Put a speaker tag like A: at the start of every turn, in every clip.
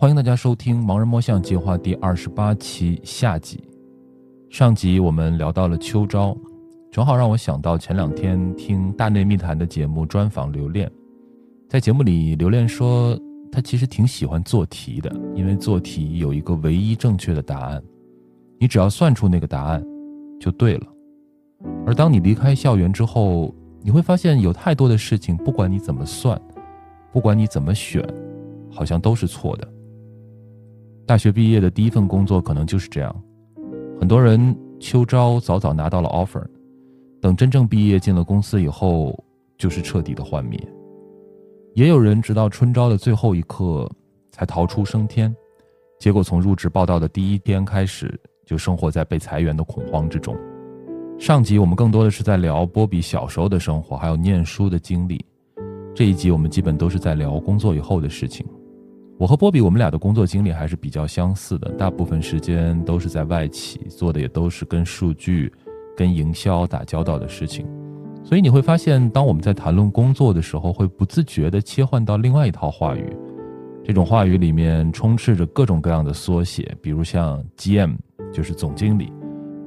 A: 欢迎大家收听《盲人摸象计划》第二十八期下集。上集我们聊到了秋招，正好让我想到前两天听大内密谈的节目专访刘恋，在节目里，刘恋说他其实挺喜欢做题的，因为做题有一个唯一正确的答案，你只要算出那个答案，就对了。而当你离开校园之后，你会发现有太多的事情，不管你怎么算，不管你怎么选，好像都是错的。大学毕业的第一份工作可能就是这样，很多人秋招早早拿到了 offer，等真正毕业进了公司以后，就是彻底的幻灭。也有人直到春招的最后一刻才逃出升天，结果从入职报道的第一天开始，就生活在被裁员的恐慌之中。上集我们更多的是在聊波比小时候的生活，还有念书的经历。这一集我们基本都是在聊工作以后的事情。我和波比，我们俩的工作经历还是比较相似的，大部分时间都是在外企，做的也都是跟数据、跟营销打交道的事情。所以你会发现，当我们在谈论工作的时候，会不自觉地切换到另外一套话语。这种话语里面充斥着各种各样的缩写，比如像 GM 就是总经理，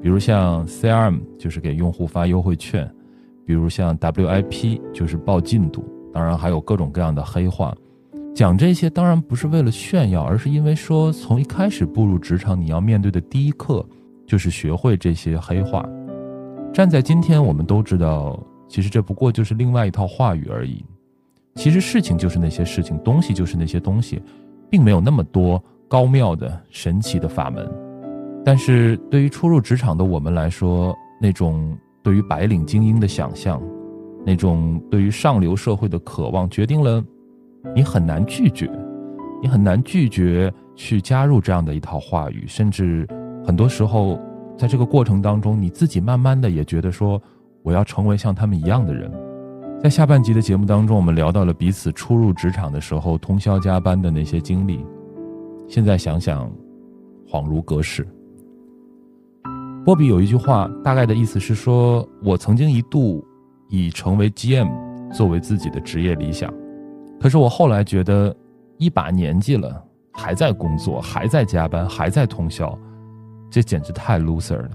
A: 比如像 CRM 就是给用户发优惠券，比如像 WIP 就是报进度，当然还有各种各样的黑话。讲这些当然不是为了炫耀，而是因为说从一开始步入职场，你要面对的第一课就是学会这些黑话。站在今天，我们都知道，其实这不过就是另外一套话语而已。其实事情就是那些事情，东西就是那些东西，并没有那么多高妙的、神奇的法门。但是对于初入职场的我们来说，那种对于白领精英的想象，那种对于上流社会的渴望，决定了。你很难拒绝，你很难拒绝去加入这样的一套话语，甚至很多时候，在这个过程当中，你自己慢慢的也觉得说，我要成为像他们一样的人。在下半集的节目当中，我们聊到了彼此初入职场的时候通宵加班的那些经历，现在想想，恍如隔世。波比有一句话，大概的意思是说，我曾经一度以成为 GM 作为自己的职业理想。可是我后来觉得，一把年纪了，还在工作，还在加班，还在通宵，这简直太 loser 了。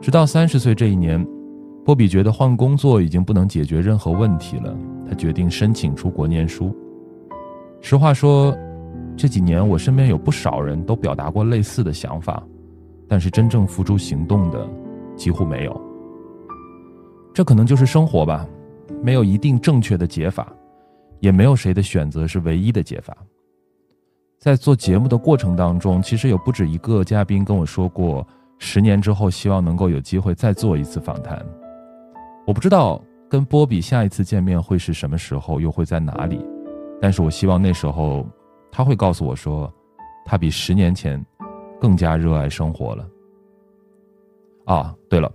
A: 直到三十岁这一年，波比觉得换工作已经不能解决任何问题了，他决定申请出国念书。实话说，这几年我身边有不少人都表达过类似的想法，但是真正付诸行动的几乎没有。这可能就是生活吧，没有一定正确的解法。也没有谁的选择是唯一的解法。在做节目的过程当中，其实有不止一个嘉宾跟我说过，十年之后希望能够有机会再做一次访谈。我不知道跟波比下一次见面会是什么时候，又会在哪里，但是我希望那时候他会告诉我说，他比十年前更加热爱生活了。啊，对了，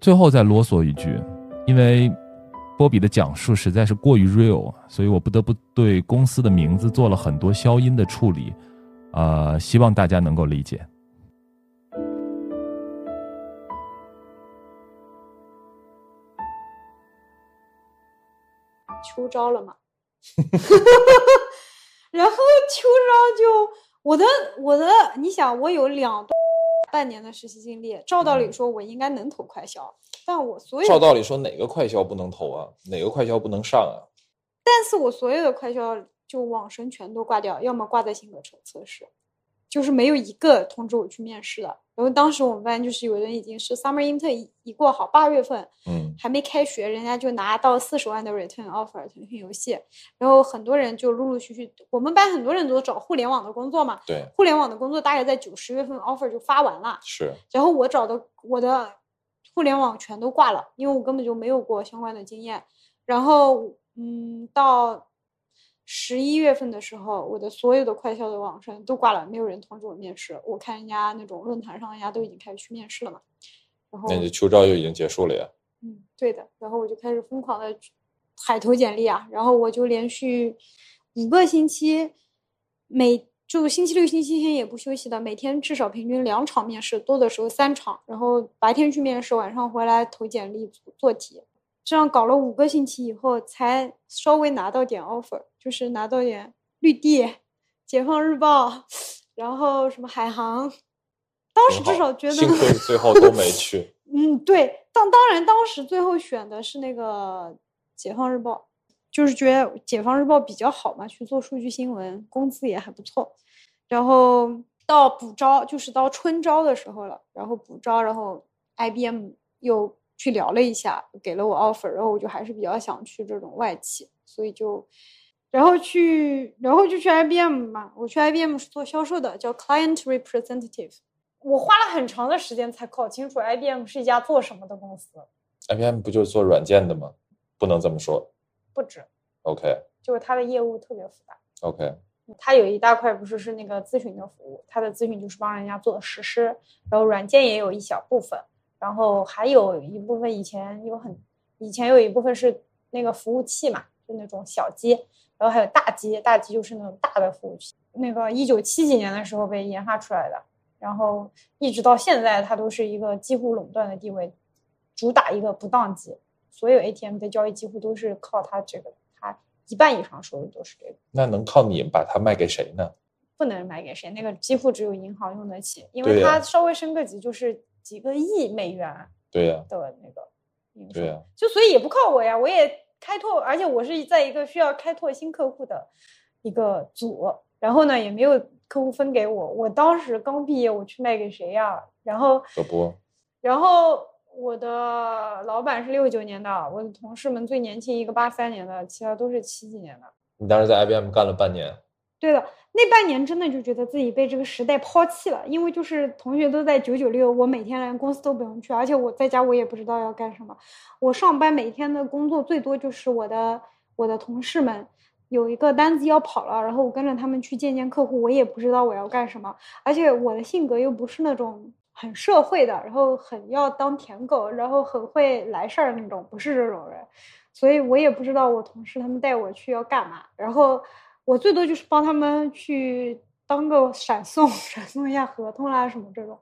A: 最后再啰嗦一句，因为。波比的讲述实在是过于 real，所以我不得不对公司的名字做了很多消音的处理，呃，希望大家能够理解。
B: 秋招了嘛，然后秋招就我的我的，你想我有两半年的实习经历，照道理说我应该能投快销。但我所有
C: 照道理说，哪个快销不能投啊？哪个快销不能上啊？
B: 但是我所有的快销就网申全都挂掉，要么挂在性格测测试，就是没有一个通知我去面试的。然后当时我们班就是有人已经是 summer intern 一一过好八月份，
C: 嗯，
B: 还没开学，人家就拿到四十万的 return offer 腾讯游戏，然后很多人就陆陆续续，我们班很多人都找互联网的工作嘛，
C: 对，
B: 互联网的工作大概在九十月份 offer 就发完了，
C: 是，
B: 然后我找的我的。互联网全都挂了，因为我根本就没有过相关的经验。然后，嗯，到十一月份的时候，我的所有的快销的网申都挂了，没有人通知我面试。我看人家那种论坛上，人家都已经开始去面试了嘛。然后，
C: 那你秋招就已经结束了呀？
B: 嗯，对的。然后我就开始疯狂的海投简历啊，然后我就连续五个星期每。就星期六、星期天也不休息的，每天至少平均两场面试，多的时候三场。然后白天去面试，晚上回来投简历、做题，这样搞了五个星期以后，才稍微拿到点 offer，就是拿到点绿地，解放日报，然后什么海航，当时至少觉得
A: 幸亏最后都没去。
B: 嗯，对，当当然当时最后选的是那个解放日报，就是觉得解放日报比较好嘛，去做数据新闻，工资也还不错。然后到补招，就是到春招的时候了，然后补招，然后 IBM 又去聊了一下，给了我 offer，然后我就还是比较想去这种外企，所以就。然后去，然后就去 IBM 嘛。我去 IBM 是做销售的，叫 Client Representative。我花了很长的时间才搞清楚 IBM 是一家做什么的公司。
A: IBM 不就是做软件的吗？不能这么说。
B: 不止。
A: OK。
B: 就是它的业务特别复杂。
A: OK。
B: 它有一大块不是是那个咨询的服务，它的咨询就是帮人家做实施，然后软件也有一小部分，然后还有一部分以前有很，以前有一部分是那个服务器嘛，就那种小机。然后还有大机，大机就是那种大的服务器，那个一九七几年的时候被研发出来的，然后一直到现在，它都是一个几乎垄断的地位，主打一个不当机，所有 ATM 的交易几乎都是靠它这个，它一半以上收入都是这个。
A: 那能靠你把它卖给谁呢？
B: 不能卖给谁，那个几乎只有银行用得起，因为它稍微升个级就是几个亿美元。
A: 对呀。
B: 的那个
A: 对呀。
B: 就所以也不靠我呀，我也。开拓，而且我是在一个需要开拓新客户的一个组，然后呢，也没有客户分给我。我当时刚毕业，我去卖给谁呀？然后
A: 可不。
B: 然后我的老板是六九年的，我的同事们最年轻一个八三年的，其他都是七几年的。
A: 你当时在 IBM 干了半年。
B: 对的，那半年真的就觉得自己被这个时代抛弃了，因为就是同学都在九九六，我每天连公司都不用去，而且我在家我也不知道要干什么。我上班每天的工作最多就是我的我的同事们有一个单子要跑了，然后我跟着他们去见见客户，我也不知道我要干什么。而且我的性格又不是那种很社会的，然后很要当舔狗，然后很会来事儿那种，不是这种人，所以我也不知道我同事他们带我去要干嘛，然后。我最多就是帮他们去当个闪送，闪送一下合同啦什么这种，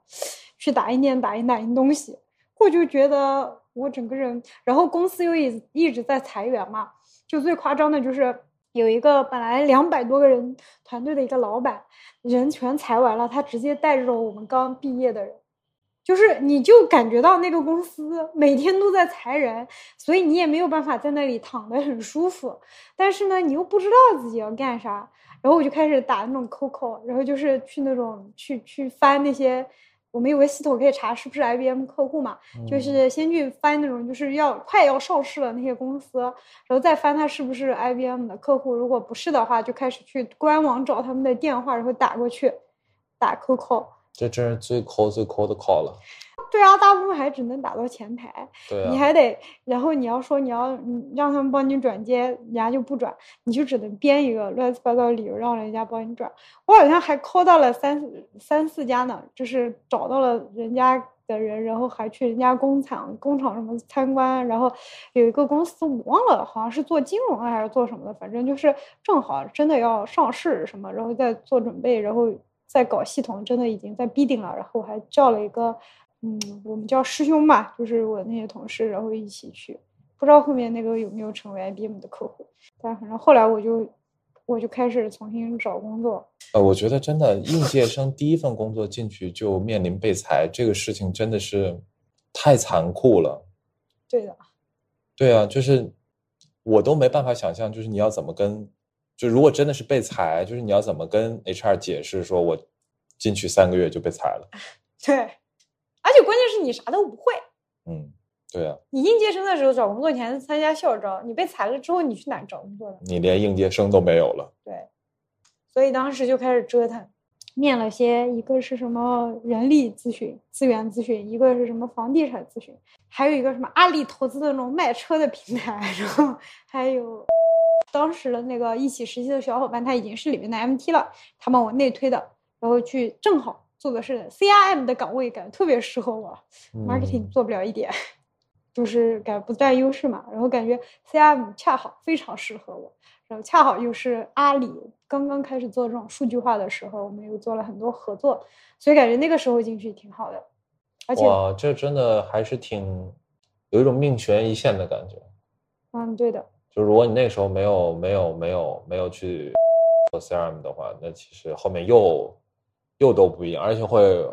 B: 去打印店打印打印东西。我就觉得我整个人，然后公司又一一直在裁员嘛，就最夸张的就是有一个本来两百多个人团队的一个老板，人全裁完了，他直接带着我们刚毕业的人。就是你就感觉到那个公司每天都在裁人，所以你也没有办法在那里躺得很舒服。但是呢，你又不知道自己要干啥，然后我就开始打那种 COCO，然后就是去那种去去翻那些，我们有个系统可以查是不是 IBM 客户嘛，就是先去翻那种就是要快要上市的那些公司，然后再翻它是不是 IBM 的客户。如果不是的话，就开始去官网找他们的电话，然后打过去，打 COCO。
A: 这真是最抠最抠的 call 了。
B: 对啊，大部分还只能打到前台。
A: 对
B: 啊。你还得，然后你要说你要让他们帮你转接，人家就不转，你就只能编一个乱七八糟的理由让人家帮你转。我好像还 call 到了三三四家呢，就是找到了人家的人，然后还去人家工厂工厂什么参观，然后有一个公司我忘了，好像是做金融的还是做什么的，反正就是正好真的要上市什么，然后再做准备，然后。在搞系统，真的已经在逼顶了。然后我还叫了一个，嗯，我们叫师兄吧，就是我那些同事，然后一起去。不知道后面那个有没有成为 IBM 的客户，但反正后来我就，我就开始重新找工作。
A: 呃，我觉得真的应届生第一份工作进去就面临被裁，这个事情真的是太残酷了。
B: 对的。
A: 对啊，就是我都没办法想象，就是你要怎么跟。就如果真的是被裁，就是你要怎么跟 HR 解释说，我进去三个月就被裁了？
B: 对，而且关键是你啥都不会。
A: 嗯，对啊。
B: 你应届生的时候找工作前参加校招，你被裁了之后，你去哪找工作呢？
A: 你连应届生都没有了。
B: 对，所以当时就开始折腾，面了些，一个是什么人力咨询、资源咨询，一个是什么房地产咨询，还有一个什么阿里投资的那种卖车的平台，然后还有。当时的那个一起实习的小伙伴，他已经是里面的 MT 了，他帮我内推的，然后去正好做的是 CRM 的岗位，感觉特别适合我，marketing 做不了一点，就是感觉不占优势嘛，然后感觉 CRM 恰好非常适合我，然后恰好又是阿里刚刚开始做这种数据化的时候，我们又做了很多合作，所以感觉那个时候进去挺好的，而且
A: 哇，这真的还是挺有一种命悬一线的感觉，
B: 嗯，对的。
A: 就如果你那个时候没有没有没有没有去做 CRM 的话，那其实后面又又都不一样，而且会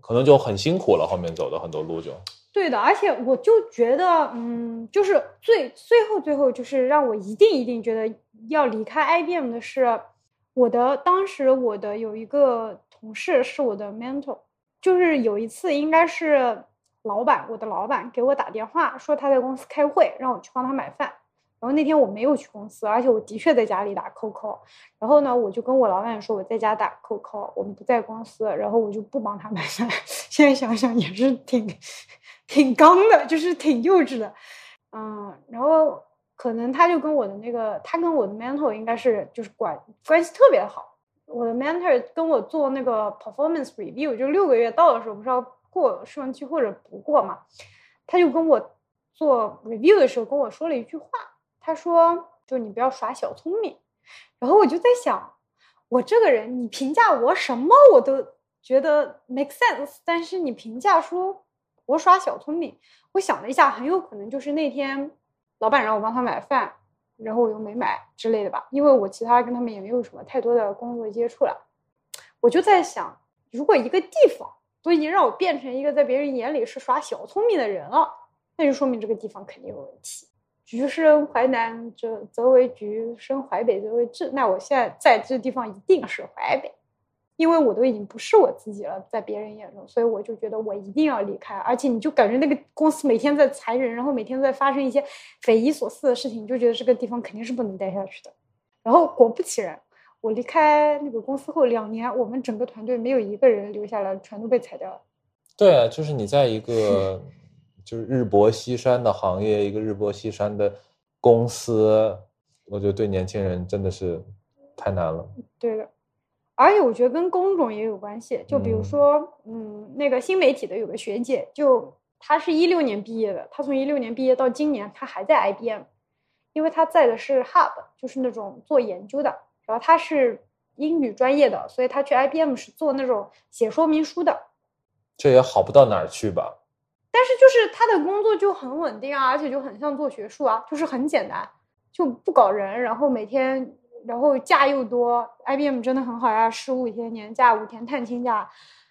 A: 可能就很辛苦了。后面走的很多路就
B: 对的，而且我就觉得，嗯，就是最最后最后就是让我一定一定觉得要离开 IBM 的是我的当时我的有一个同事是我的 mentor，就是有一次应该是老板我的老板给我打电话说他在公司开会，让我去帮他买饭。然后那天我没有去公司，而且我的确在家里打 QQ。然后呢，我就跟我老板说我在家打 QQ，我们不在公司。然后我就不帮他买饭。现在想想也是挺挺刚的，就是挺幼稚的。嗯，然后可能他就跟我的那个，他跟我的 mentor 应该是就是关关系特别好。我的 mentor 跟我做那个 performance review，就六个月到的时候，不是要过试用期或者不过嘛？他就跟我做 review 的时候跟我说了一句话。他说：“就你不要耍小聪明。”然后我就在想，我这个人，你评价我什么我都觉得 make sense，但是你评价说我耍小聪明，我想了一下，很有可能就是那天老板让我帮他买饭，然后我又没买之类的吧，因为我其他跟他们也没有什么太多的工作接触了。我就在想，如果一个地方都已经让我变成一个在别人眼里是耍小聪明的人了，那就说明这个地方肯定有问题。橘生淮南，则则为橘；生淮北，则为枳。那我现在在这地方一定是淮北，因为我都已经不是我自己了，在别人眼中，所以我就觉得我一定要离开。而且你就感觉那个公司每天在裁人，然后每天在发生一些匪夷所思的事情，你就觉得这个地方肯定是不能待下去的。然后果不其然，我离开那个公司后两年，我们整个团队没有一个人留下来，全都被裁掉了。
A: 对啊，就是你在一个。就是日薄西山的行业，一个日薄西山的公司，我觉得对年轻人真的是太难了。
B: 对的，而且我觉得跟工种也有关系。就比如说，嗯，那个新媒体的有个学姐，就她是一六年毕业的，她从一六年毕业到今年，她还在 IBM，因为她在的是 Hub，就是那种做研究的。然后她是英语专业的，所以她去 IBM 是做那种写说明书的。
A: 这也好不到哪儿去吧。
B: 但是就是她的工作就很稳定啊，而且就很像做学术啊，就是很简单，就不搞人，然后每天，然后假又多，IBM 真的很好呀，十五天年假，五天探亲假，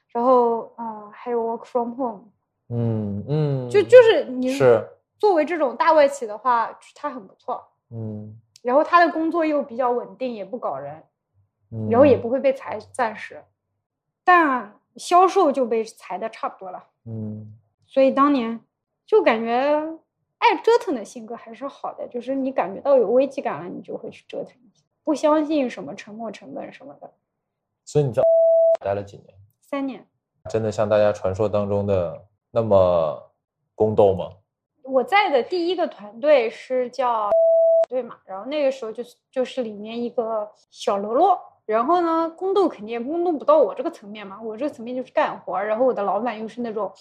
B: 然后啊还有 work from home，
A: 嗯嗯，
B: 就就是你
A: 是。
B: 作为这种大外企的话，他很不错，
A: 嗯，
B: 然后他的工作又比较稳定，也不搞人，然后也。不会被裁，暂时，但销售就被裁的差不多了，
A: 嗯。
B: 所以当年就感觉爱折腾的性格还是好的，就是你感觉到有危机感了，你就会去折腾一下，不相信什么沉没成本什么的。
A: 所以你在 待了几年？
B: 三年。
A: 真的像大家传说当中的那么宫斗吗？
B: 我在的第一个团队是叫 对嘛，然后那个时候就是就是里面一个小喽啰，然后呢宫斗肯定宫斗不到我这个层面嘛，我这个层面就是干活，然后我的老板又是那种。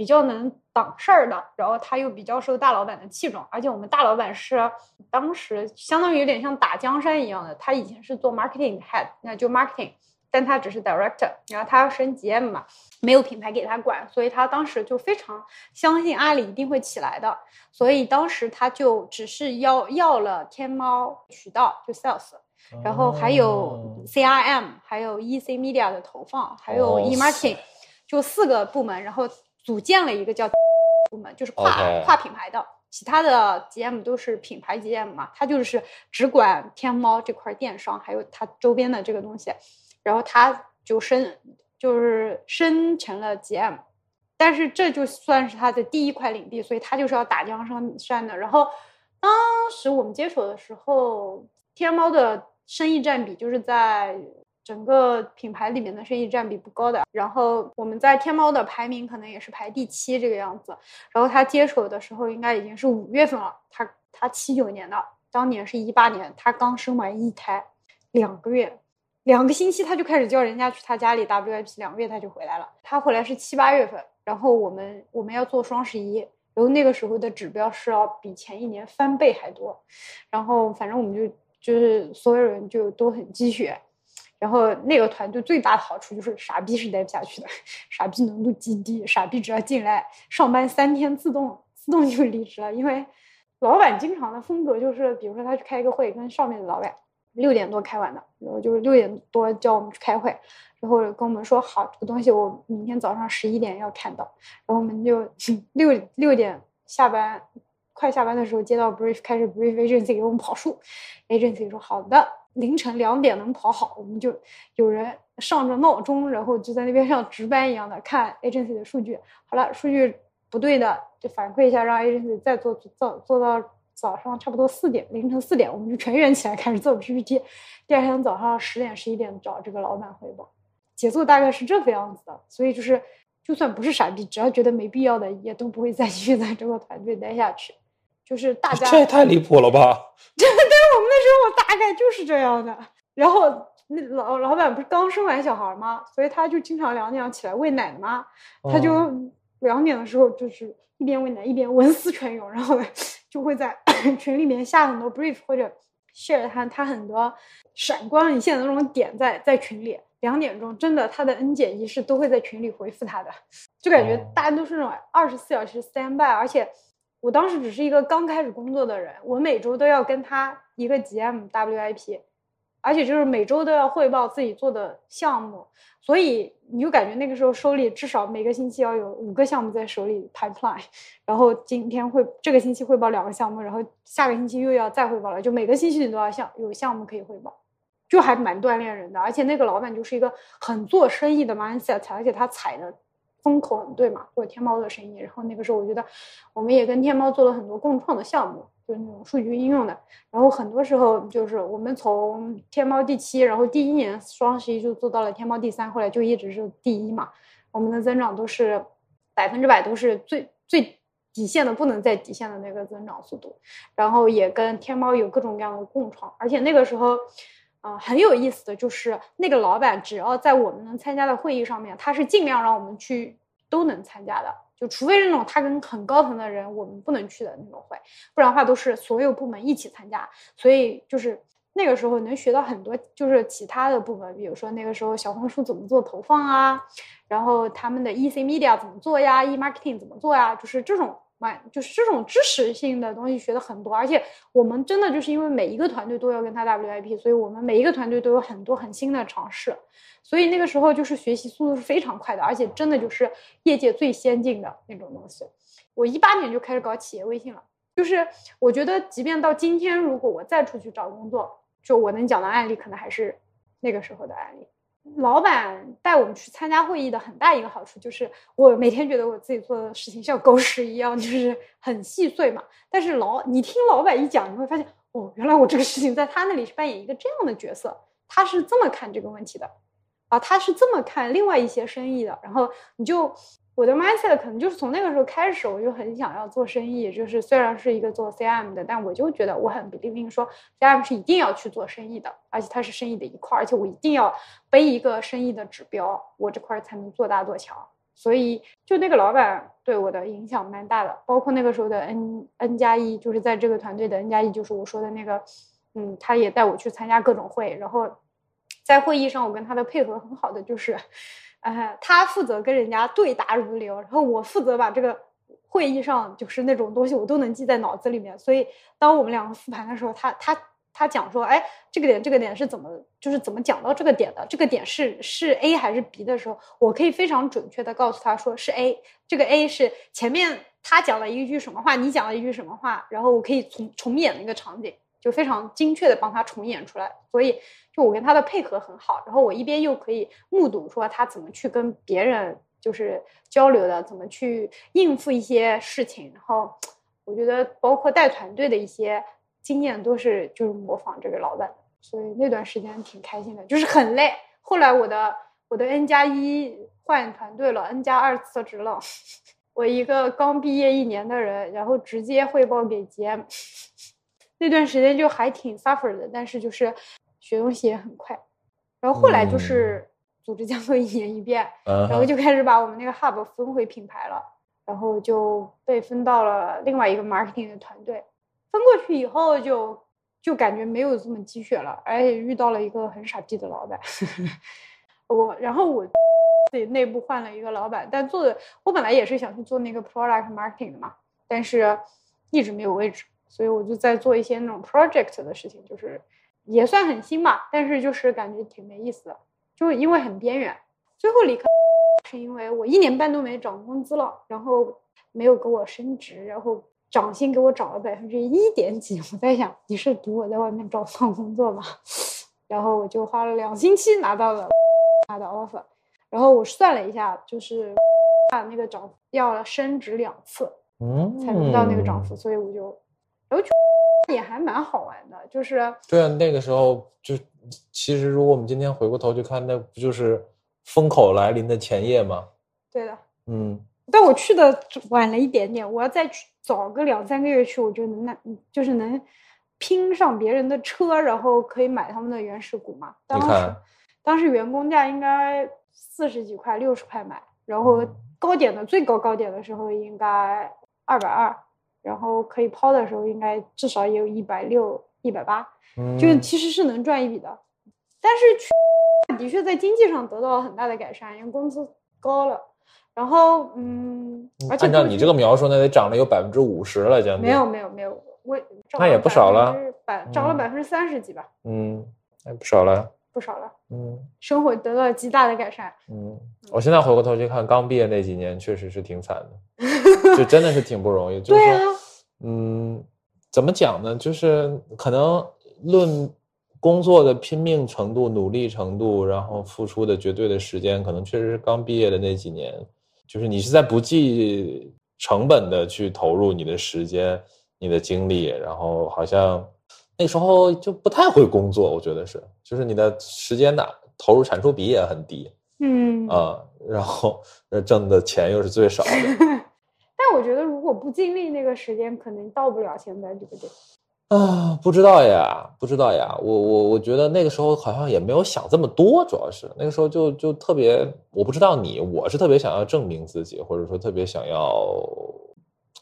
B: 比较能挡事儿的，然后他又比较受大老板的器重，而且我们大老板是当时相当于有点像打江山一样的，他以前是做 marketing head，那就 marketing，但他只是 director，然后他要升 GM 嘛，没有品牌给他管，所以他当时就非常相信阿里一定会起来的，所以当时他就只是要要了天猫渠道就 sales，然后还有 CRM，还有 EC media 的投放，还有 e marketing，就四个部门，然后。组建了一个叫部门，就是跨跨品牌的，其他的 GM 都是品牌 GM 嘛，他就是只管天猫这块电商，还有它周边的这个东西，然后他就升就是升成了 GM，但是这就算是他的第一块领地，所以他就是要打江山山的。然后当时我们接手的时候，天猫的生意占比就是在。整个品牌里面的生意占比不高的，然后我们在天猫的排名可能也是排第七这个样子。然后他接手的时候应该已经是五月份了，他他七九年的，当年是一八年，他刚生完一胎，两个月，两个星期他就开始叫人家去他家里 WIP，两个月他就回来了。他回来是七八月份，然后我们我们要做双十一，然后那个时候的指标是要比前一年翻倍还多，然后反正我们就就是所有人就都很鸡血。然后那个团队最大的好处就是傻逼是待不下去的，傻逼浓度极低，傻逼只要进来上班三天，自动自动就离职了。因为老板经常的风格就是，比如说他去开一个会，跟上面的老板六点多开完的，然后就是六点多叫我们去开会，然后跟我们说好这个东西我明天早上十一点要看到，然后我们就 六六点下班，快下班的时候接到 brief 开始 brief agency 给我们跑数，agency 说好的，凌晨两点能跑好，我们就有人上着闹钟，然后就在那边像值班一样的看 agency 的数据，好了，数据不对的就反馈一下，让 agency 再做做做到。早上差不多四点，凌晨四点，我们就全员起来开始做 PPT。第二天早上十点、十一点找这个老板汇报，节奏大概是这个样子的。所以就是，就算不是傻逼，只要觉得没必要的，也都不会再继续在这个团队待下去。就是大家
A: 这也太离谱了吧？
B: 对，对我们那时候大概就是这样的。然后那老老板不是刚生完小孩吗？所以他就经常两点起来喂奶嘛。他就两点的时候就是一边喂奶一边文思泉涌，然后。就会在 群里面下很多 brief 或者 share 他他很多闪光一现的那种点在在群里。两点钟真的他的 N 减一是都会在群里回复他的，就感觉大家都是那种二十四小时 stand by。而且我当时只是一个刚开始工作的人，我每周都要跟他一个 GM WIP。而且就是每周都要汇报自己做的项目，所以你就感觉那个时候手里至少每个星期要有五个项目在手里 pipeline，然后今天会这个星期汇报两个项目，然后下个星期又要再汇报了，就每个星期你都要项有项目可以汇报，就还蛮锻炼人的。而且那个老板就是一个很做生意的 mindset，而且他踩的。风口很对嘛，做天猫的生意。然后那个时候，我觉得我们也跟天猫做了很多共创的项目，就是那种数据应用的。然后很多时候就是我们从天猫第七，然后第一年双十一就做到了天猫第三，后来就一直是第一嘛。我们的增长都是百分之百，都是最最底线的，不能再底线的那个增长速度。然后也跟天猫有各种各样的共创，而且那个时候。啊，很有意思的就是那个老板，只要在我们能参加的会议上面，他是尽量让我们去都能参加的，就除非是那种他跟很高层的人我们不能去的那种会，不然的话都是所有部门一起参加。所以就是那个时候能学到很多，就是其他的部门，比如说那个时候小红书怎么做投放啊，然后他们的 EC Media 怎么做呀，E Marketing 怎么做呀，就是这种。蛮就是这种知识性的东西学的很多，而且我们真的就是因为每一个团队都要跟他 WIP，所以我们每一个团队都有很多很新的尝试，所以那个时候就是学习速度是非常快的，而且真的就是业界最先进的那种东西。我一八年就开始搞企业微信了，就是我觉得即便到今天，如果我再出去找工作，就我能讲的案例，可能还是那个时候的案例。老板带我们去参加会议的很大一个好处就是，我每天觉得我自己做的事情像狗屎一样，就是很细碎嘛。但是老你听老板一讲，你会发现，哦，原来我这个事情在他那里是扮演一个这样的角色，他是这么看这个问题的，啊，他是这么看另外一些生意的，然后你就。我的 mindset 可能就是从那个时候开始，我就很想要做生意。就是虽然是一个做 CM 的，但我就觉得我很 believe in 说 CM 是一定要去做生意的，而且它是生意的一块，而且我一定要背一个生意的指标，我这块才能做大做强。所以就那个老板对我的影响蛮大的，包括那个时候的 N N 加一，就是在这个团队的 N 加一，就是我说的那个，嗯，他也带我去参加各种会，然后在会议上我跟他的配合很好的就是。哎，他负责跟人家对答如流，然后我负责把这个会议上就是那种东西我都能记在脑子里面。所以当我们两个复盘的时候，他他他讲说，哎，这个点这个点是怎么就是怎么讲到这个点的？这个点是是 A 还是 B 的时候，我可以非常准确的告诉他说是 A。这个 A 是前面他讲了一句什么话，你讲了一句什么话，然后我可以重重演那个场景。就非常精确的帮他重演出来，所以就我跟他的配合很好，然后我一边又可以目睹说他怎么去跟别人就是交流的，怎么去应付一些事情，然后我觉得包括带团队的一些经验都是就是模仿这个老板，所以那段时间挺开心的，就是很累。后来我的我的 N 加一换团队了，N 加二辞职了，我一个刚毕业一年的人，然后直接汇报给 GM。那段时间就还挺 suffer 的，但是就是学东西也很快。然后后来就是组织 架构一年一变，然后就开始把我们那个 hub 分回品牌了，然后就被分到了另外一个 marketing 的团队。分过去以后就就感觉没有这么鸡血了，而且遇到了一个很傻逼的老板。我然后我自己内部换了一个老板，但做的我本来也是想去做那个 product marketing 的嘛，但是一直没有位置。所以我就在做一些那种 project 的事情，就是也算很新吧，但是就是感觉挺没意思的，就因为很边缘。最后离开是因为我一年半都没涨工资了，然后没有给我升职，然后涨薪给我涨了百分之一点几。我在想，你是赌我在外面找不到工作吗？然后我就花了两星期拿到了他的 offer，然后我算了一下，就是他那个涨要升职两次，
A: 嗯，
B: 才能到那个涨幅，所以我就，然后也还蛮好玩的，就是
A: 对啊，那个时候就其实如果我们今天回过头去看，那不就是风口来临的前夜吗？
B: 对的，
A: 嗯，
B: 但我去的晚了一点点，我要再去早个两三个月去，我就能那就是能。拼上别人的车，然后可以买他们的原始股嘛？当时，当时员工价应该四十几块、六十块买，然后高点的最高高点的时候应该二百二，然后可以抛的时候应该至少也有一百六、一百八，就其实是能赚一笔的。但是去的确在经济上得到了很大的改善，因为工资高了，然后嗯，而且
A: 按照你这个描述，那得涨了有百分之五十了，将近。
B: 没有没有没有。我
A: 那也不少了，
B: 百涨了百分之三十几吧。
A: 嗯，那不少了，
B: 不少了。
A: 嗯，
B: 生活得到了极大的改善。
A: 嗯，我现在回过头去看，刚毕业那几年确实是挺惨的，就真的是挺不容易。
B: 对
A: 啊。嗯，怎么讲呢？就是可能论工作的拼命程度、努力程度，然后付出的绝对的时间，可能确实是刚毕业的那几年，就是你是在不计成本的去投入你的时间。你的精力，然后好像那时候就不太会工作，我觉得是，就是你的时间的投入产出比也很低，
B: 嗯
A: 啊，然后挣的钱又是最少的。
B: 但我觉得如果不经历那个时间，可能到不了现在这个点。
A: 啊，不知道呀，不知道呀，我我我觉得那个时候好像也没有想这么多，主要是那个时候就就特别，我不知道你，我是特别想要证明自己，或者说特别想要。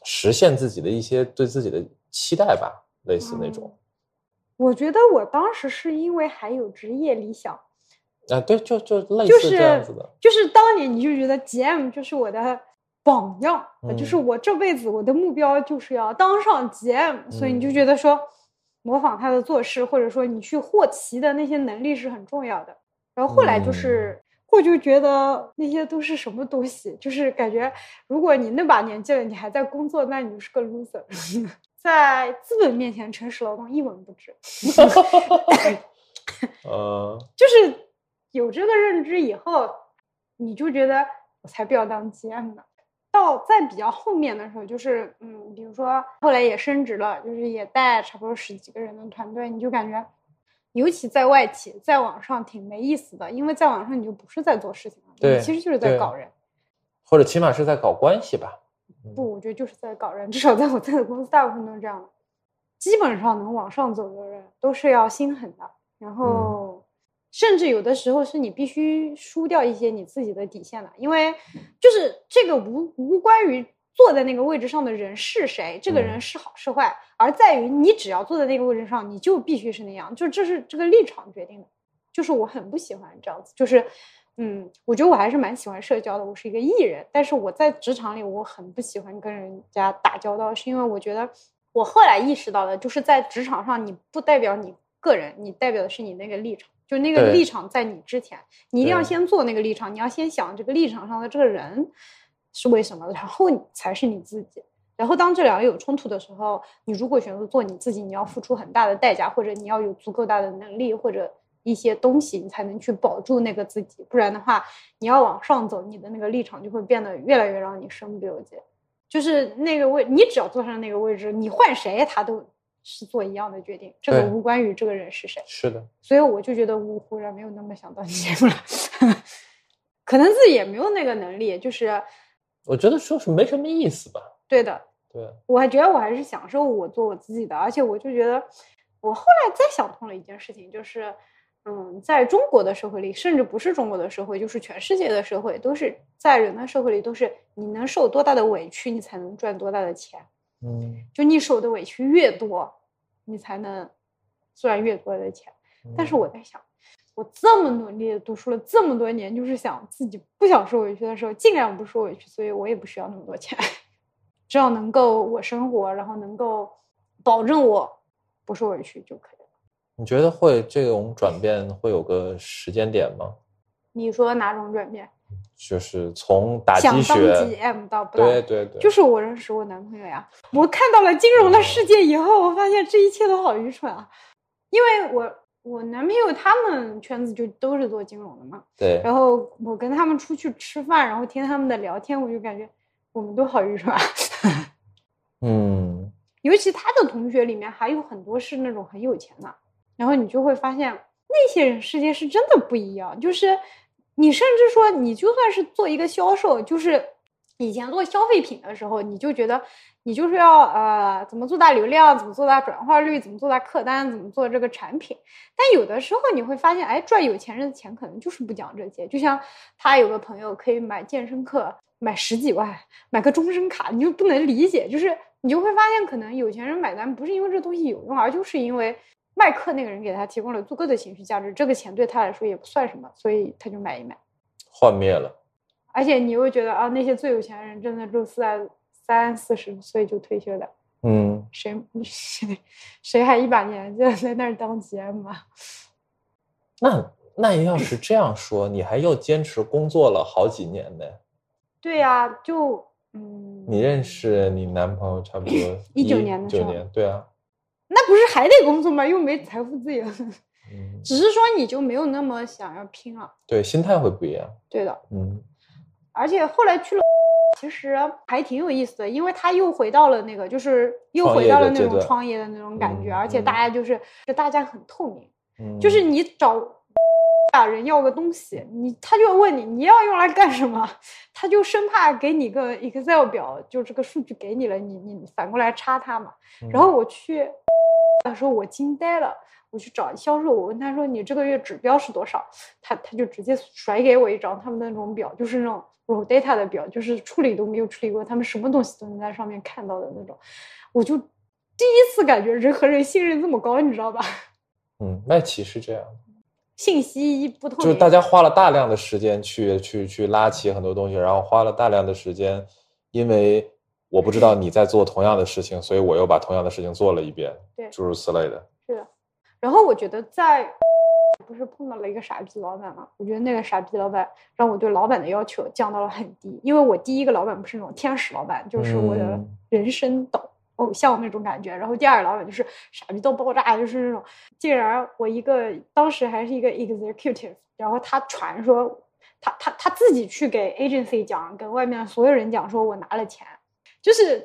A: 实现自己的一些对自己的期待吧，类似那种。
B: 我觉得我当时是因为还有职业理想
A: 啊，对，就就类似这样子的。
B: 就是当年你就觉得 GM 就是我的榜样，就是我这辈子我的目标就是要当上 GM，所以你就觉得说模仿他的做事，或者说你去获奇的那些能力是很重要的。然后后来就是。我就觉得那些都是什么东西，就是感觉如果你那把年纪了，你还在工作，那你就是个 loser，在资本面前，诚实劳动一文不值。
A: 呃，
B: 就是有这个认知以后，你就觉得我才不要当 GM 呢。到在比较后面的时候，就是嗯，比如说后来也升职了，就是也带差不多十几个人的团队，你就感觉。尤其在外企，在网上挺没意思的，因为在网上你就不是在做事情了，
A: 对，
B: 其实就是在搞人，
A: 或者起码是在搞关系吧。
B: 不，我觉得就是在搞人，至少在我在的公司，大部分都是这样的。基本上能往上走的人都是要心狠的，然后甚至有的时候是你必须输掉一些你自己的底线的，因为就是这个无无关于。坐在那个位置上的人是谁？这个人是好是坏，而在于你只要坐在那个位置上，你就必须是那样，就这是这个立场决定的。就是我很不喜欢这样子，就是，嗯，我觉得我还是蛮喜欢社交的。我是一个艺人，但是我在职场里我很不喜欢跟人家打交道，是因为我觉得我后来意识到的，就是在职场上你不代表你个人，你代表的是你那个立场，就那个立场在你之前，你一定要先做那个立场，你要先想这个立场上的这个人。是为什么？然后你才是你自己。然后当这两个有冲突的时候，你如果选择做你自己，你要付出很大的代价，或者你要有足够大的能力或者一些东西，你才能去保住那个自己。不然的话，你要往上走，你的那个立场就会变得越来越让你身不由己。就是那个位，你只要坐上那个位置，你换谁，他都是做一样的决定。这个无关于这个人是谁。
A: 是的。
B: 所以我就觉得我忽然没有那么想当节目了，可能自己也没有那个能力，就是。
A: 我觉得说是没什么意思吧。
B: 对的，
A: 对，
B: 我还觉得我还是享受我做我自己的，而且我就觉得，我后来再想通了一件事情，就是，嗯，在中国的社会里，甚至不是中国的社会，就是全世界的社会，都是在人的社会里，都是你能受多大的委屈，你才能赚多大的钱。
A: 嗯，
B: 就你受的委屈越多，你才能赚越多的钱。但是我在想。我这么努力读书了这么多年，就是想自己不想受委屈的时候尽量不受委屈，所以我也不需要那么多钱，只要能够我生活，然后能够保证我不受委屈就可以了。
A: 你觉得会这种转变会有个时间点吗？
B: 你说哪种转变？
A: 就是从打
B: 想当
A: 鸡血
B: ，GM 到不
A: 对对对，
B: 就是我认识我男朋友呀。我看到了金融的世界以后，我发现这一切都好愚蠢啊！因为我我男朋友他们圈子就都是做金融的嘛，
A: 对，
B: 然后我跟他们出去吃饭，然后听他们的聊天，我就感觉我们都好愚蠢啊。
A: 嗯
B: 尤其他的同学里面还有很多是那种很有钱的，然后你就会发现那些人世界是真的不一样。就是你甚至说，你就算是做一个销售，就是以前做消费品的时候，你就觉得你就是要呃怎么做大流量，怎么做大转化率，怎么做大客单，怎么做这个产品。但有的时候你会发现，哎，赚有钱人的钱可能就是不讲这些。就像他有个朋友可以买健身课，买十几万，买个终身卡，你就不能理解，就是你就会发现，可能有钱人买单不是因为这东西有用，而就是因为卖课那个人给他提供了足够的情绪价值，这个钱对他来说也不算什么，所以他就买一买。
A: 幻灭了。
B: 而且你又觉得啊，那些最有钱的人真的都是在三四十岁就退休的，
A: 嗯，
B: 谁 谁谁还一把年纪了在那儿当 GM 啊？
A: 那那要是这样说，你还又坚持工作了好几年呢？
B: 对呀、就嗯，
A: 你认识你男朋友差不多
B: 一九年的时候
A: 九年，对啊，
B: 那不是还得工作吗？又没财富自由，
A: 嗯，
B: 只是说你就没有那么想要拼了。
A: 对，心态会不一样。
B: 对的，
A: 嗯
B: 而且后来去了，其实还挺有意思的，因为他又回到了那个，就是又回到了那种创业的那种感觉，
A: 嗯
B: 而且大家就是就大家很透明，
A: 嗯，
B: 就是你找把人要个东西，你他就要问你你要用来干什么，他就生怕给你个 Excel 表，就这个数据给你了，你你反过来插他嘛。
A: 嗯
B: 然后我去的时候，我惊呆了。我去找销售，我问他说：“你这个月指标是多少？”他他就直接甩给我一张他们的那种表，就是那种 raw data 的表，就是处理都没有处理过，他们什么东西都能在上面看到的那种。我就第一次感觉人和人信任这么高，你知道吧？
A: 嗯，麦奇是这样，
B: 信息不透明，
A: 就是大家花了大量的时间去去去拉齐很多东西，然后花了大量的时间，因为我不知道你在做同样的事情，所以我又把同样的事情做了一遍，
B: 对
A: 诸如此类的。
B: 是的。然后我觉得在不是碰到了一个傻逼老板嘛，我觉得那个傻逼老板让我对老板的要求降到了很低，因为我第一个老板不是那种天使老板，就是我的
A: 嗯
B: 人生导偶像那种感觉。然后第二个老板就是傻逼到爆炸，就是那种竟然我一个当时还是一个 executive，然后他传说他他他自己去给 agency 讲，跟外面所有人讲说我拿了钱，就是。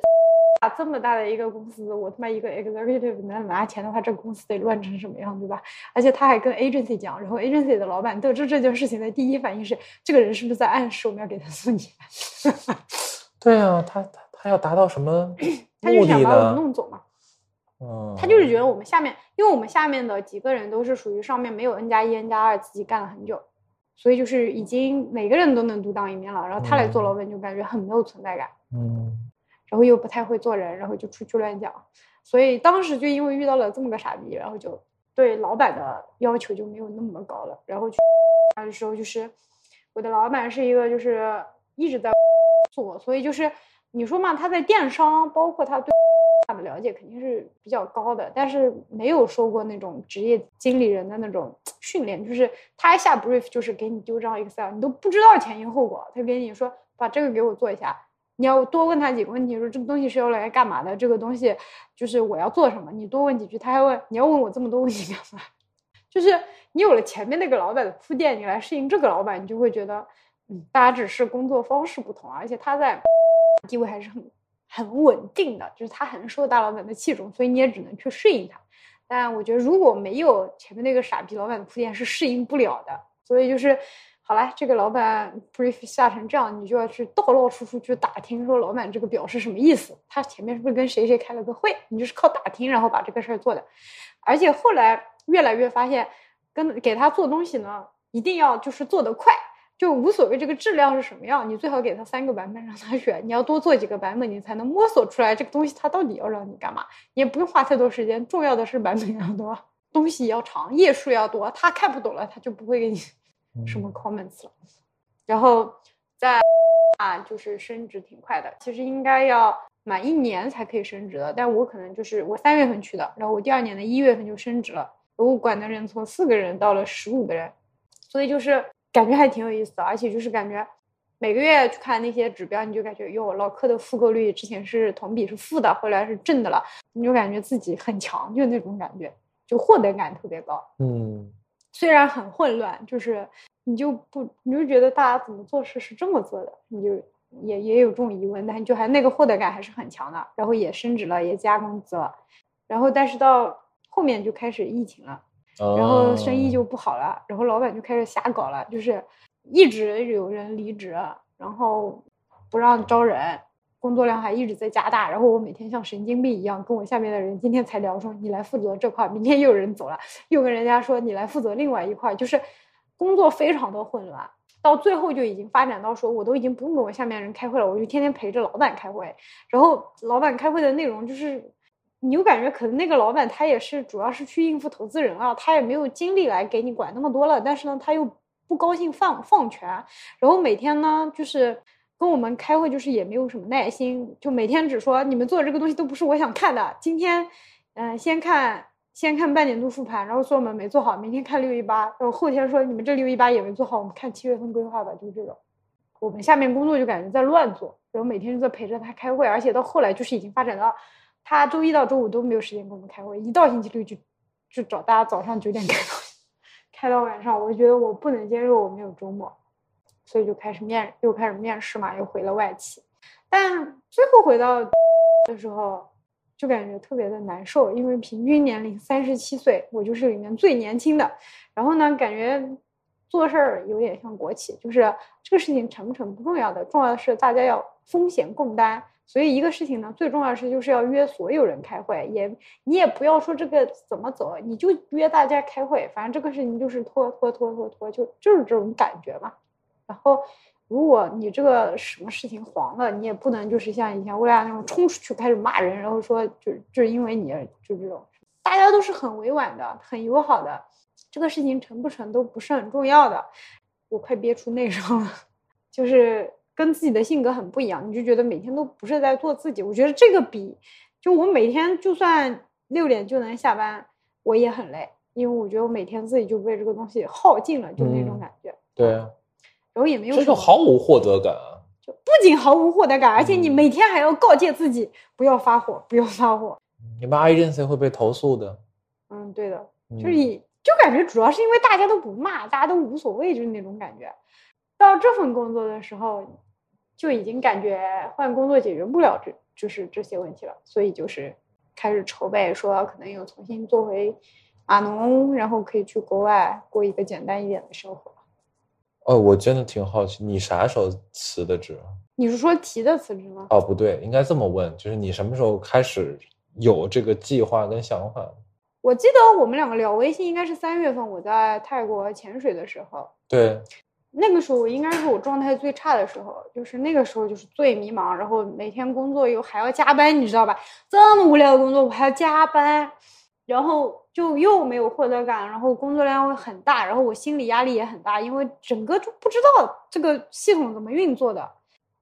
B: 啊，这么大的一个公司，我他妈一个 executive 能拿钱的话，这公司得乱成什么样，对吧？而且他还跟 agency 讲，然后 agency 的老板得知这件事情的第一反应是，这个人是不是在暗示我们要给他送钱？
A: 对啊，他他他要达到什么
B: 他就想把我们？弄走嘛。
A: 嗯，
B: 他就是觉得我们下面，因为我们下面的几个人都是属于上面没有 N 加一、N 加二，自己干了很久，所以就是已经每个人都能独当一面了。然后他来做
A: 嗯
B: 老板，就感觉很没有存在感。
A: 嗯
B: 然后又不太会做人，然后就出去乱讲，所以当时就因为遇到了这么个傻逼，然后就对老板的要求就没有那么高了。然后去的时候，就是我的老板是一个就是一直在 做，所以就是你说嘛，他在电商，包括他对他的了解肯定是比较高的，但是没有受过那种职业经理人的那种训练，就是他一下 brief 就是给你丢张 Excel，你都不知道前因后果，他给你说把这个给我做一下。你要多问他几个问题，说这个东西是要来干嘛的？这个东西就是我要做什么？你多问几句，他还问你要问我这么多问题干嘛？就是你有了前面那个老板的铺垫，你来适应这个老板，你就会觉得，嗯，大家只是工作方式不同，而且他在地位还是很很稳定的，就是他很受大老板的器重，所以你也只能去适应他。但我觉得如果没有前面那个傻逼老板的铺垫，是适应不了的。所以就是。好了，这个老板 brief 下成这样，你就要去到到处处去打听，说老板这个表是什么意思？他前面是不是跟谁谁开了个会？你就是靠打听，然后把这个事儿做的。而且后来越来越发现，跟给他做东西呢，一定要就是做得快，就无所谓这个质量是什么样，你最好给他三个版本让他选，你要多做几个版本，你才能摸索出来这个东西它到底要让你干嘛。你也不用花太多时间，重要的是版本要多，东西要长，页数要多，他看不懂了，他就不会给你。什么 comments 了，然后在啊，就是升职挺快的，其实应该要满一年才可以升职的，但我可能就是我三月份去的，然后我第二年的一月份就升职了，我管的人从四个人到了十五个人，所以就是感觉还挺有意思的，而且就是感觉每个月去看那些指标，你就感觉哟，老客的复购率之前是同比是负的，后来是正的了，你就感觉自己很强，就那种感觉，就获得感特别高。
A: 嗯
B: 虽然很混乱，就是你就不你就觉得大家怎么做事是这么做的，你就也也有这种疑问，但你就还那个获得感还是很强的，然后也升职了，也加工资了，然后但是到后面就开始疫情了。然后生意就不好了，然后老板就开始瞎搞了，就是一直有人离职，然后不让招人，工作量还一直在加大。然后我每天像神经病一样跟我下面的人今天才聊说你来负责这块，明天又有人走了，又跟人家说你来负责另外一块，就是工作非常的混乱。到最后就已经发展到说，我都已经不用跟我下面人开会了，我就天天陪着老板开会。然后老板开会的内容就是。你就感觉可能那个老板他也是主要是去应付投资人啊，他也没有精力来给你管那么多了。但是呢，他又不高兴放放权，然后每天呢就是跟我们开会，就是也没有什么耐心，就每天只说你们做的这个东西都不是我想看的。今天，嗯、先看先看半年度复盘，然后说我们没做好，明天看六一八，然后后天说你们这六一八也没做好，我们看七月份规划吧，就是这种。我们下面工作就感觉在乱做，然后每天就在陪着他开会，而且到后来就是已经发展到。他周一到周五都没有时间跟我们开会，一到星期六就就找大家早上九点开到开到晚上，我就觉得我不能接受我没有周末，所以就开始面又开始面试嘛，又回了外企，但最后回到的时候就感觉特别的难受，因为平均年龄三十七岁，我就是里面最年轻的，然后呢，感觉做事儿有点像国企，就是这个事情成不成不重要的，重要的是大家要风险共担。所以一个事情呢，最重要的是就是要约所有人开会，也你也不要说这个怎么走，你就约大家开会，反正这个事情就是拖拖拖拖拖，就就是这种感觉嘛。然后如果你这个什么事情黄了，你也不能就是像以前薇娅那种冲出去开始骂人，然后说就就是因为你就这种，大家都是很委婉的，很友好的，这个事情成不成都不是很重要的。我快憋出内伤了，就是。跟自己的性格很不一样，你就觉得每天都不是在做自己。我觉得这个比就我每天就算六点就能下班，我也很累，因为我觉得我每天自己就被这个东西耗尽了，就那种感觉。
A: 对，啊
B: 然后也没有
A: 这就毫无获得感啊！
B: 就不仅毫无获得感，而且你每天还要告诫自己不要发火，不要发火。
A: 你骂 agency 会被投诉的。
B: 嗯，对的，就是就感觉主要是因为大家都不骂，大家都无所谓，就是那种感觉。到这份工作的时候。就已经感觉换工作解决不了这就是这些问题了，所以就是开始筹备，说可能又重新做回码农，然后可以去国外过一个简单一点的生活。
A: 哦，我真的挺好奇，你啥时候辞的职？
B: 你是说提的辞职吗？
A: 哦，不对，应该这么问，就是你什么时候开始有这个计划跟想法？
B: 我记得我们两个聊微信应该是三月份，我在泰国潜水的时候。
A: 对。
B: 那个时候我应该是我状态最差的时候，就是那个时候就是最迷茫，然后每天工作又还要加班，你知道吧？这么无聊的工作我还要加班，然后就又没有获得感，然后工作量会很大，然后我心理压力也很大，因为整个就不知道这个系统怎么运作的，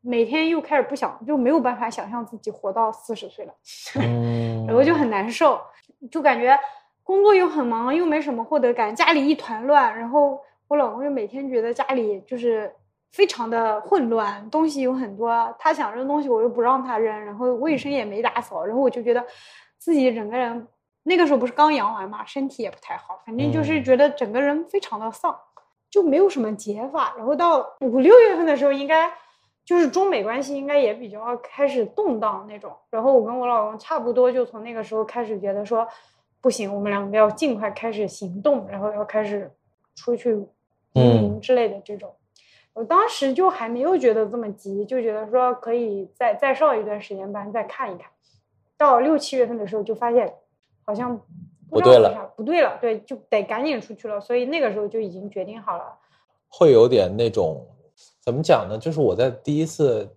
B: 每天又开始不想，就没有办法想象自己活到四十岁了，然后就很难受，就感觉工作又很忙，又没什么获得感，家里一团乱，然后。我老公就每天觉得家里就是非常的混乱，东西有很多，他想扔东西我又不让他扔，然后卫生也没打扫，然后我就觉得自己整个人那个时候不是刚阳完嘛，身体也不太好，反正就是觉得整个人非常的丧，就没有什么解法。然后到五六月份的时候，应该就是中美关系应该也比较开始动荡那种，然后我跟我老公差不多就从那个时候开始觉得说不行，我们两个要尽快开始行动，然后要开始出去。移民之类的这种，我当时就还没有觉得这么急，就觉得说可以再再上一段时间班再看一看。到六七月份的时候就发现好像
A: 不对了，
B: 不对了，对，就得赶紧出去了。所以那个时候就已经决定好了。
A: 会有点那种怎么讲呢？就是我在第一次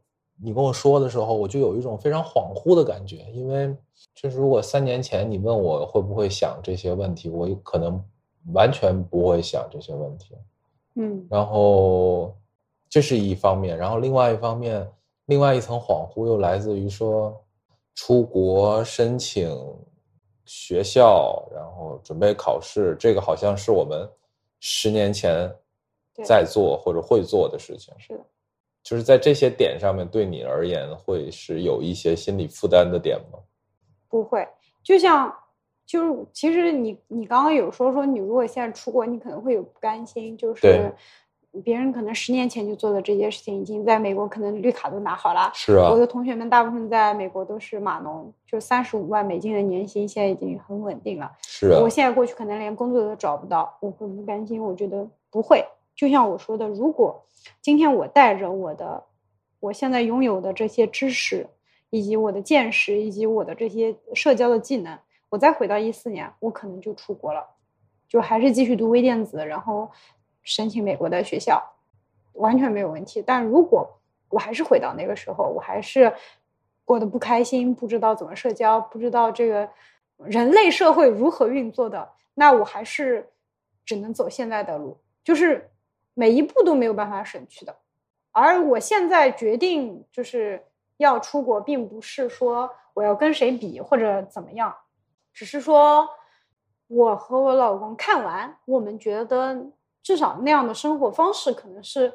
A: 你跟我说的时候，我就有一种非常恍惚的感觉，因为就是如果三年前你问我会不会想这些问题，我可能完全不会想这些问题。
B: 嗯，
A: 然后这是一方面，然后另外一方面，另外一层恍惚又来自于说出国申请学校，然后准备考试，这个好像是我们十年前在做或者会做的事情。
B: 是的，
A: 就是在这些点上面，对你而言会是有一些心理负担的点吗？
B: 不会，就像就是其实你你刚刚有说说你如果现在出国，你可能会有不甘心，就是别人可能十年前就做的这些事情，已经在美国可能绿卡都拿好了。
A: 是啊
B: 我，的同学们大部分在美国都是码农，就三十五万美金的年薪，现在已经很稳定了。
A: 是啊
B: 我，现在过去可能连工作都找不到，我会不甘心？我觉得不会。就像我说的，如果今天我带着我的我现在拥有的这些知识，以及我的见识，以及我的这些社交的技能，我再回到一四年，我可能就出国了，就还是继续读微电子，然后申请美国的学校，完全没有问题。但如果我还是回到那个时候，我还是过得不开心，不知道怎么社交，不知道这个人类社会如何运作的，那我还是只能走现在的路，就是每一步都没有办法省去的。而我现在决定就是要出国，并不是说我要跟谁比或者怎么样，只是说我和我老公看完，我们觉得至少那样的生活方式可能是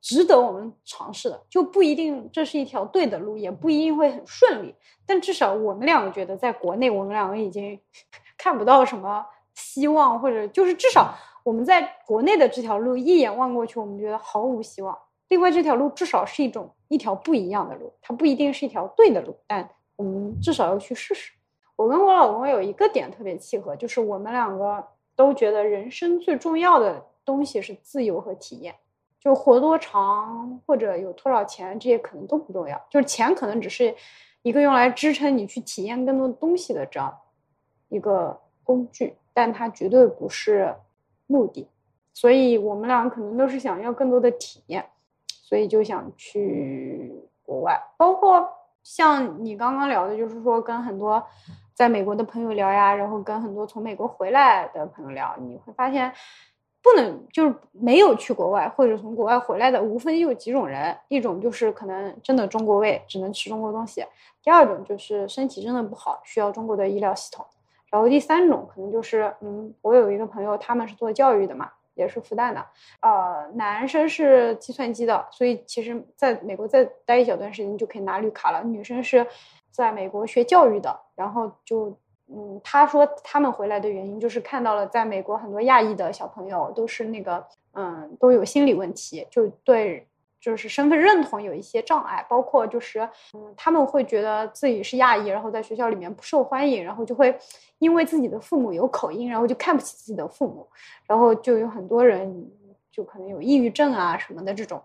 B: 值得我们尝试的，就不一定这是一条对的路，也不一定会很顺利，但至少我们两个觉得，在国内我们两个已经 看不到什么希望，或者就是至少我们在国内的这条路一眼望过去，我们觉得毫无希望。另外，这条路至少是一种一条不一样的路，它不一定是一条对的路，但我们至少要去试试。我跟我老公有一个点特别契合，就是我们两个都觉得人生最重要的东西是自由和体验。就活多长或者有多少钱，这些可能都不重要，就是钱可能只是一个用来支撑你去体验更多东西的这样一个工具，但它绝对不是目的。所以我们俩可能都是想要更多的体验，所以就想去国外，包括像你刚刚聊的，就是说跟很多在美国的朋友聊呀，然后跟很多从美国回来的朋友聊，你会发现。不能就是没有去国外或者从国外回来的，无非有几种人，一种就是可能真的中国胃，只能吃中国东西；第二种就是身体真的不好，需要中国的医疗系统；然后第三种可能就是，嗯，我有一个朋友，他们是做教育的嘛，也是复旦的，呃，男生是计算机的，所以其实在美国再待一小段时间就可以拿绿卡了；女生是在美国学教育的，然后就。嗯，他说他们回来的原因就是看到了在美国很多亚裔的小朋友都是那个，嗯，都有心理问题，就对，就是身份认同有一些障碍，包括就是，嗯，他们会觉得自己是亚裔，然后在学校里面不受欢迎，然后就会因为自己的父母有口音，然后就看不起自己的父母，然后就有很多人就可能有抑郁症啊什么的这种，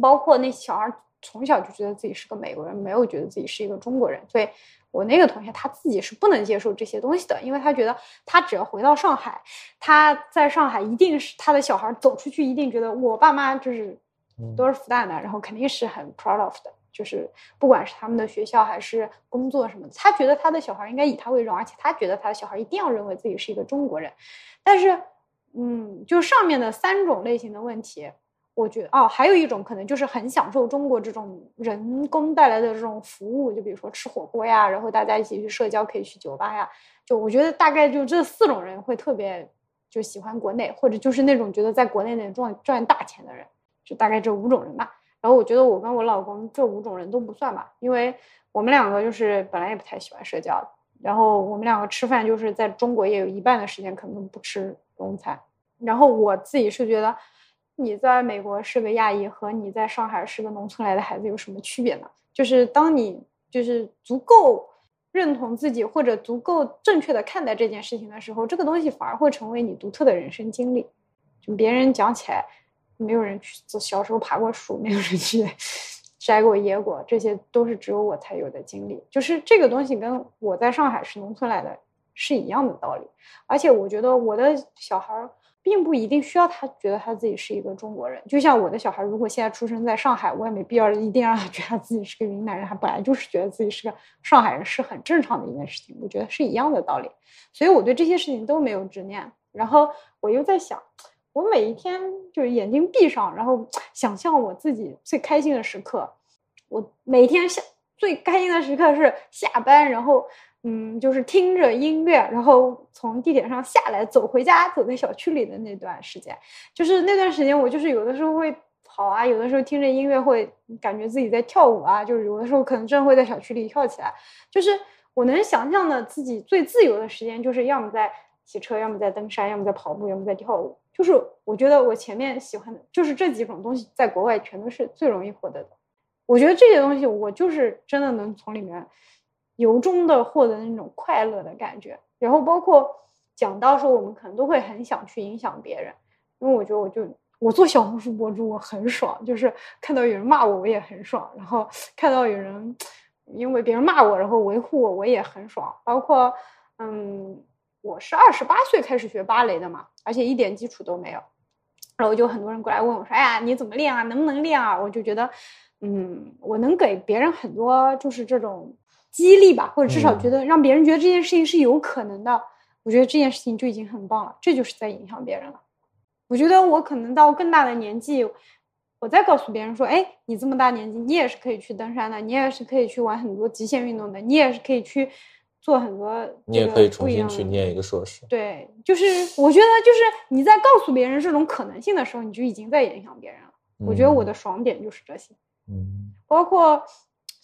B: 包括那小孩从小就觉得自己是个美国人，没有觉得自己是一个中国人，所以。我那个同学他自己是不能接受这些东西的，因为他觉得他只要回到上海，他在上海一定是他的小孩走出去一定觉得我爸妈就是都是复旦的，然后肯定是很 proud of 的，就是不管是他们的学校还是工作什么的，他觉得他的小孩应该以他为荣，而且他觉得他的小孩一定要认为自己是一个中国人。但是，嗯，就上面的三种类型的问题。我觉得哦，还有一种可能就是很享受中国这种人工带来的这种服务，就比如说吃火锅呀，然后大家一起去社交，可以去酒吧呀。就我觉得大概就这四种人会特别就喜欢国内，或者就是那种觉得在国内能赚赚大钱的人，就大概这五种人吧。然后我觉得我跟我老公这五种人都不算吧，因为我们两个就是本来也不太喜欢社交，然后我们两个吃饭就是在中国也有一半的时间可能不吃中餐，然后我自己是觉得。你在美国是个亚裔，和你在上海是个农村来的孩子有什么区别呢？就是当你就是足够认同自己，或者足够正确的看待这件事情的时候，这个东西反而会成为你独特的人生经历。就别人讲起来，没有人去做小时候爬过树，没有人去 摘过野果，这些都是只有我才有的经历。就是这个东西跟我在上海是农村来的是一样的道理。而且我觉得我的小孩。并不一定需要他觉得他自己是一个中国人，就像我的小孩，如果现在出生在上海，我也没必要一定让他觉得自己是个云南人，他本来就是觉得自己是个上海人，是很正常的一件事情。我觉得是一样的道理，所以我对这些事情都没有执念。然后我又在想，我每一天就是眼睛闭上，然后想象我自己最开心的时刻。我每天下最开心的时刻是下班，然后嗯，就是听着音乐，然后从地铁上下来走回家，走在小区里的那段时间，就是那段时间我就是有的时候会跑啊，有的时候听着音乐会感觉自己在跳舞啊，就是有的时候可能真会在小区里跳起来，就是我能想象的自己最自由的时间，就是要么在骑车，要么在登山，要么在跑步，要么在跳舞。就是我觉得我前面喜欢的，就是这几种东西，在国外全都是最容易获得的。我觉得这些东西，我就是真的能从里面由衷的获得那种快乐的感觉。然后包括讲到说，我们可能都会很想去影响别人，因为我觉得我就我做小红书博主，我很爽，就是看到有人骂我，我也很爽；然后看到有人因为别人骂我，然后维护我，我也很爽。包括嗯。我是二十八岁开始学芭蕾的嘛，而且一点基础都没有，然后就很多人过来问我说：“哎呀，你怎么练啊？能不能练啊？”我就觉得，嗯，我能给别人很多就是这种激励吧，或者至少觉得让别人觉得这件事情是有可能的，我觉得这件事情就已经很棒了，这就是在影响别人了。我觉得我可能到更大的年纪，我再告诉别人说：“哎，你这么大年纪，你也是可以去登山的，你也是可以去玩很多极限运动的，你也是可以去。”做很多，
A: 你也可以重新去念一个硕士。
B: 对，就是我觉得，就是你在告诉别人这种可能性的时候，你就已经在影响别人了。我觉得我的爽点就是这些，
A: 嗯，
B: 包括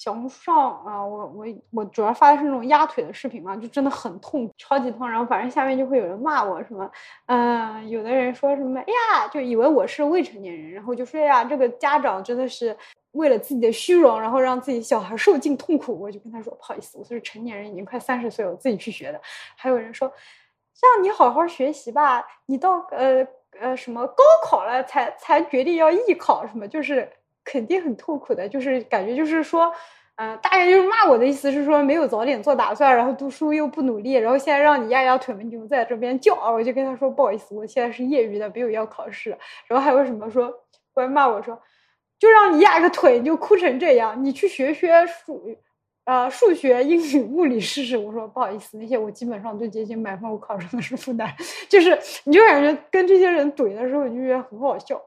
B: 小红书上啊，我我我主要发的是那种压腿的视频嘛，就真的很痛，超级痛。然后反正下面就会有人骂我什么，嗯，有的人说什么，哎呀，就以为我是未成年人，然后就说呀，这个家长真的是。为了自己的虚荣，然后让自己小孩受尽痛苦，我就跟他说：“不好意思，我是成年人，已经快三十岁了，我自己去学的。”还有人说：“让你好好学习吧，你到呃呃什么高考了才才决定要艺考，什么就是肯定很痛苦的，就是感觉就是说，呃，大概就是骂我的意思是说没有早点做打算，然后读书又不努力，然后现在让你压压腿嘛，你就在这边叫啊，我就跟他说不好意思，我现在是业余的，没有要考试。然后还有什么说，过来骂我说。”就让你压个腿，你就哭成这样。你去学学数，呃，数学、英语、物理试试。我说不好意思，那些我基本上都接近满分，我考上的是复旦。就是，你就感觉跟这些人怼的时候，你就觉得很好笑。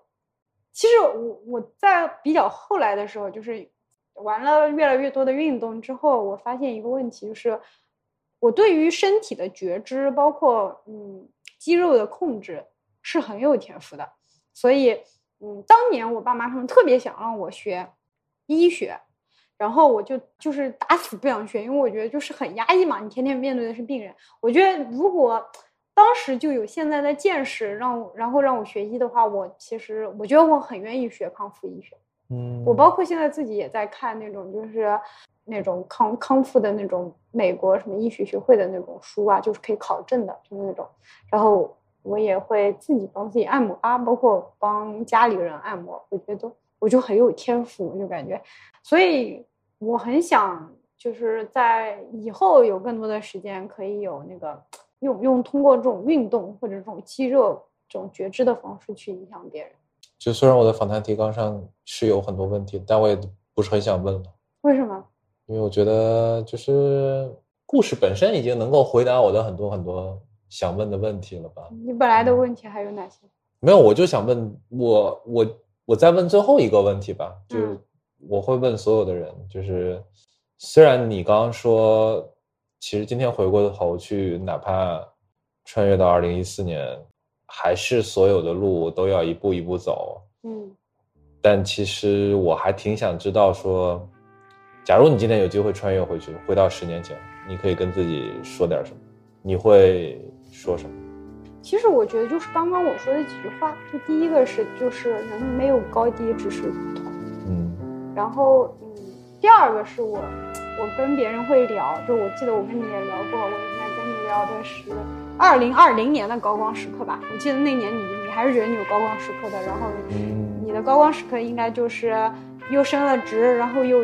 B: 其实我我在比较后来的时候，就是玩了越来越多的运动之后，我发现一个问题，就是我对于身体的觉知，包括嗯肌肉的控制，是很有天赋的，所以。嗯，当年我爸妈他们特别想让我学医学，然后我就就是打死不想学，因为我觉得就是很压抑嘛，你天天面对的是病人。我觉得如果当时就有现在的见识，让然后让我学医的话，我其实我觉得我很愿意学康复医学。
A: 嗯，
B: 我包括现在自己也在看那种就是那种康康复的那种美国什么医学学会的那种书啊，就是可以考证的，就是那种，然后。我也会自己帮自己按摩啊，包括帮家里人按摩。我觉得我就很有天赋，我就感觉，所以我很想就是在以后有更多的时间，可以有那个用用通过这种运动或者这种肌肉这种觉知的方式去影响别人。
A: 就虽然我的访谈提纲上是有很多问题，但我也不是很想问了。
B: 为什么？
A: 因为我觉得就是故事本身已经能够回答我的很多很多。想问的问题了吧？
B: 你本来的问题还有哪些？
A: 没有，我就想问我我我再问最后一个问题吧，就是我会问所有的人，就是虽然你刚刚说，其实今天回过头去，哪怕穿越到二零一四年，还是所有的路都要一步一步走，
B: 嗯，
A: 但其实我还挺想知道说，假如你今天有机会穿越回去，回到十年前，你可以跟自己说点什么？你会？说什么？
B: 其实我觉得就是刚刚我说的几句话，就第一个是就是人没有高低，只是不同。
A: 嗯。
B: 然后嗯，第二个是我我跟别人会聊，就我记得我跟你也聊过，我应该跟你聊的是二零二零年的高光时刻吧。我记得那年你你还是觉得你有高光时刻的，然后你的高光时刻应该就是又升了职，然后又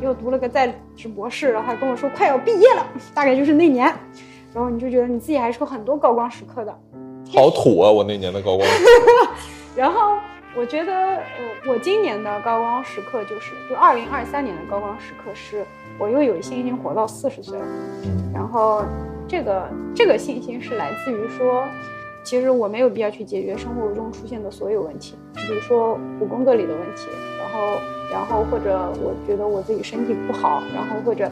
B: 又读了个在职博士，然后还跟我说快要毕业了，大概就是那年。然后你就觉得你自己还是有很多高光时刻的，
A: 好土啊！我那年的高光。
B: 然后我觉得，呃，我今年的高光时刻就是，就二零二三年的高光时刻是，我又有信心活到四十岁了。
A: 嗯。
B: 然后这个这个信心是来自于说，其实我没有必要去解决生活中出现的所有问题，比如说我工作里的问题，然后然后或者我觉得我自己身体不好，然后或者。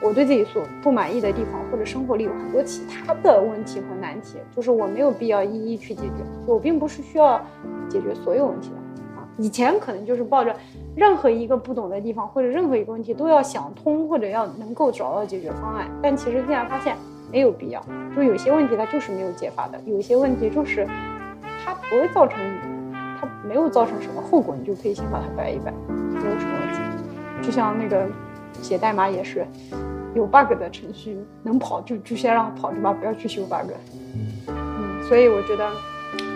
B: 我对自己所不满意的地方，或者生活里有很多其他的问题和难题，就是我没有必要一一去解决，我并不是需要解决所有问题的啊。以前可能就是抱着任何一个不懂的地方或者任何一个问题都要想通或者要能够找到解决方案，但其实现在发现没有必要，就有些问题它就是没有解法的，有些问题就是它不会造成它没有造成什么后果，你就可以先把它摆一摆，没有什么问题。就像那个写代码也是。有 bug 的程序能跑就就先让它跑着吧，不要去修 bug。嗯，所以我觉得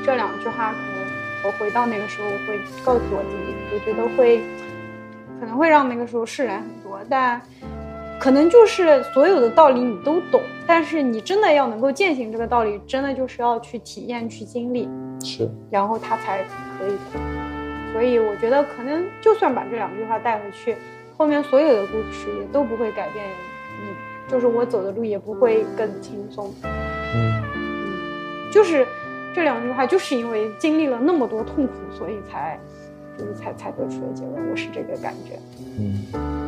B: 这两句话可能我回到那个时候会告诉我自己，我觉得会可能会让那个时候释然很多，但可能就是所有的道理你都懂，但是你真的要能够践行这个道理，真的就是要去体验去经历，
A: 是，
B: 然后它才可以的。所以我觉得可能就算把这两句话带回去，后面所有的故事也都不会改变。嗯，就是我走的路也不会更轻松。嗯嗯，就是这两句话，就是因为经历了那么多痛苦，所以才就是才才得出的结论。我是这个感觉。嗯。